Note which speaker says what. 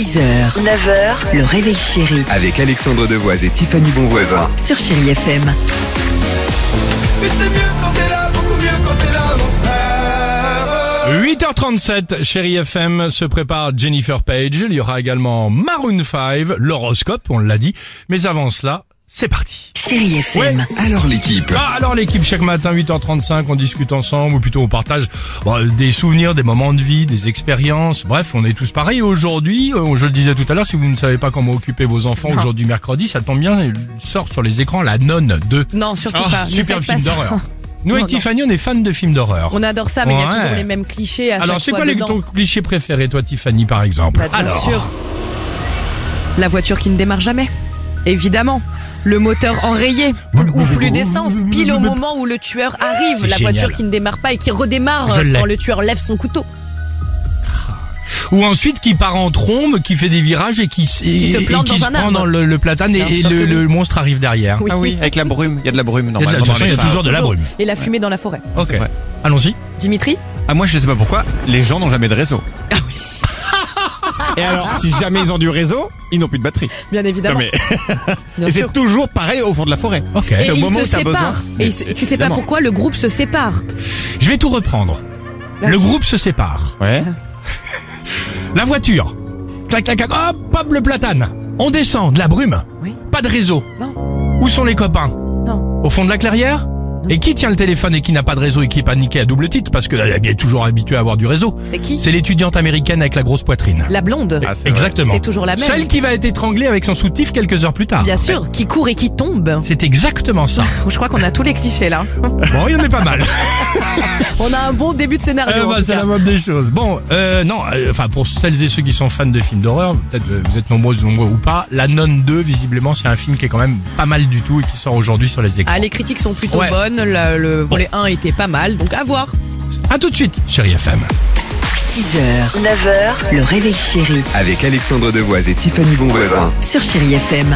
Speaker 1: 6h, 9h, le réveil chéri
Speaker 2: Avec Alexandre Devoise et Tiffany Bonvoisin.
Speaker 1: sur Chérie FM.
Speaker 3: Mais c'est mieux quand t'es là, beaucoup mieux quand t'es là, mon frère.
Speaker 4: 8h37, chérie FM se prépare Jennifer Page. Il y aura également Maroon 5, l'horoscope, on l'a dit. Mais avant cela, c'est parti.
Speaker 1: Chérie FM,
Speaker 2: Alors l'équipe.
Speaker 4: Ah, alors l'équipe, chaque matin, 8h35, on discute ensemble, ou plutôt on partage bon, des souvenirs, des moments de vie, des expériences. Bref, on est tous pareils. Aujourd'hui, euh, je le disais tout à l'heure, si vous ne savez pas comment occuper vos enfants aujourd'hui mercredi, ça tombe bien, il sort sur les écrans La Nonne 2.
Speaker 5: Non, surtout
Speaker 4: Ah,
Speaker 5: pas.
Speaker 4: Super film d'horreur. Nous, avec. Tiffany, on est fans de films d'horreur.
Speaker 5: On adore ça, mais il y a toujours les mêmes clichés à
Speaker 4: Alors,
Speaker 5: chaque
Speaker 4: c'est quoi
Speaker 5: dedans.
Speaker 4: ton cliché préféré, toi, Tiffany, par exemple
Speaker 5: Bah, bien
Speaker 4: Alors,
Speaker 5: sûr. La voiture qui ne démarre jamais. Évidemment. Le moteur enrayé. Ou plus d'essence. Pile au moment où le tueur arrive. La
Speaker 4: génial.
Speaker 5: voiture qui ne démarre pas et qui redémarre quand le tueur lève son couteau.
Speaker 4: Ou ensuite qui part en trombe, qui fait des virages et qui,
Speaker 5: se plante
Speaker 4: et qui
Speaker 5: dans
Speaker 4: se
Speaker 5: un
Speaker 4: prend
Speaker 5: arbre.
Speaker 4: dans le, le platane et, le, monstre arrive derrière.
Speaker 5: Oui.
Speaker 6: Ah oui, avec la brume, il y a de la brume
Speaker 4: Il y a de la-
Speaker 6: normalement.
Speaker 4: de toute façon, il y a toujours de la brume.
Speaker 5: Et la fumée dans la forêt.
Speaker 4: Ok. Allons-y.
Speaker 5: Dimitri
Speaker 6: Ah moi je sais pas pourquoi, les gens n'ont jamais de réseau. Et alors, si jamais ils ont du réseau, ils n'ont plus de batterie.
Speaker 5: Bien évidemment.
Speaker 6: Non, mais...
Speaker 5: Bien
Speaker 6: Et
Speaker 5: sûr.
Speaker 6: c'est toujours pareil au fond de la forêt.
Speaker 4: Ok.
Speaker 5: Et
Speaker 6: C'est au
Speaker 5: ils
Speaker 6: moment
Speaker 5: se
Speaker 6: où t'as besoin.
Speaker 5: séparent. Et ils se-
Speaker 6: Mais-
Speaker 5: tu sais pas
Speaker 6: évidemment.
Speaker 5: pourquoi le groupe se sépare.
Speaker 4: Je vais tout reprendre. Le groupe se sépare.
Speaker 6: Ouais.
Speaker 4: La voiture. Clac, clac, clac. Hop, hop, le platane. On descend de la brume.
Speaker 5: Oui.
Speaker 4: Pas de réseau.
Speaker 5: Non.
Speaker 4: Où sont les copains?
Speaker 5: Non.
Speaker 4: Au fond de la clairière? Et qui tient le téléphone et qui n'a pas de réseau et qui est paniqué à double titre parce qu'elle est bien toujours habituée à avoir du réseau
Speaker 5: C'est qui?
Speaker 4: C'est l'étudiante américaine avec la grosse poitrine.
Speaker 5: La blonde.
Speaker 6: Ah.
Speaker 4: Exactement.
Speaker 5: C'est toujours la même.
Speaker 4: Celle qui va être étranglée avec son soutif quelques heures plus tard.
Speaker 5: Bien sûr. Qui court et qui tombe.
Speaker 4: C'est exactement ça.
Speaker 5: Je crois qu'on a tous les clichés là.
Speaker 4: Bon, il y en a pas mal.
Speaker 5: On a un bon début de scénario.
Speaker 4: Euh, bah, c'est la mode des choses. Bon, euh, non, euh, enfin pour celles et ceux qui sont fans de films d'horreur, peut-être euh, vous êtes nombreuses, nombreux ou pas, La Nonne 2, visiblement, c'est un film qui est quand même pas mal du tout et qui sort aujourd'hui sur les écrans.
Speaker 5: Ah, les critiques sont plutôt
Speaker 4: Ouais.
Speaker 5: bonnes. Le, le volet 1 était pas mal, donc à voir.
Speaker 4: À tout de suite, chérie FM.
Speaker 1: 6h, 9h, le réveil chéri
Speaker 2: Avec Alexandre Devoise et Tiffany Bonvoisin.
Speaker 1: sur Chérie FM.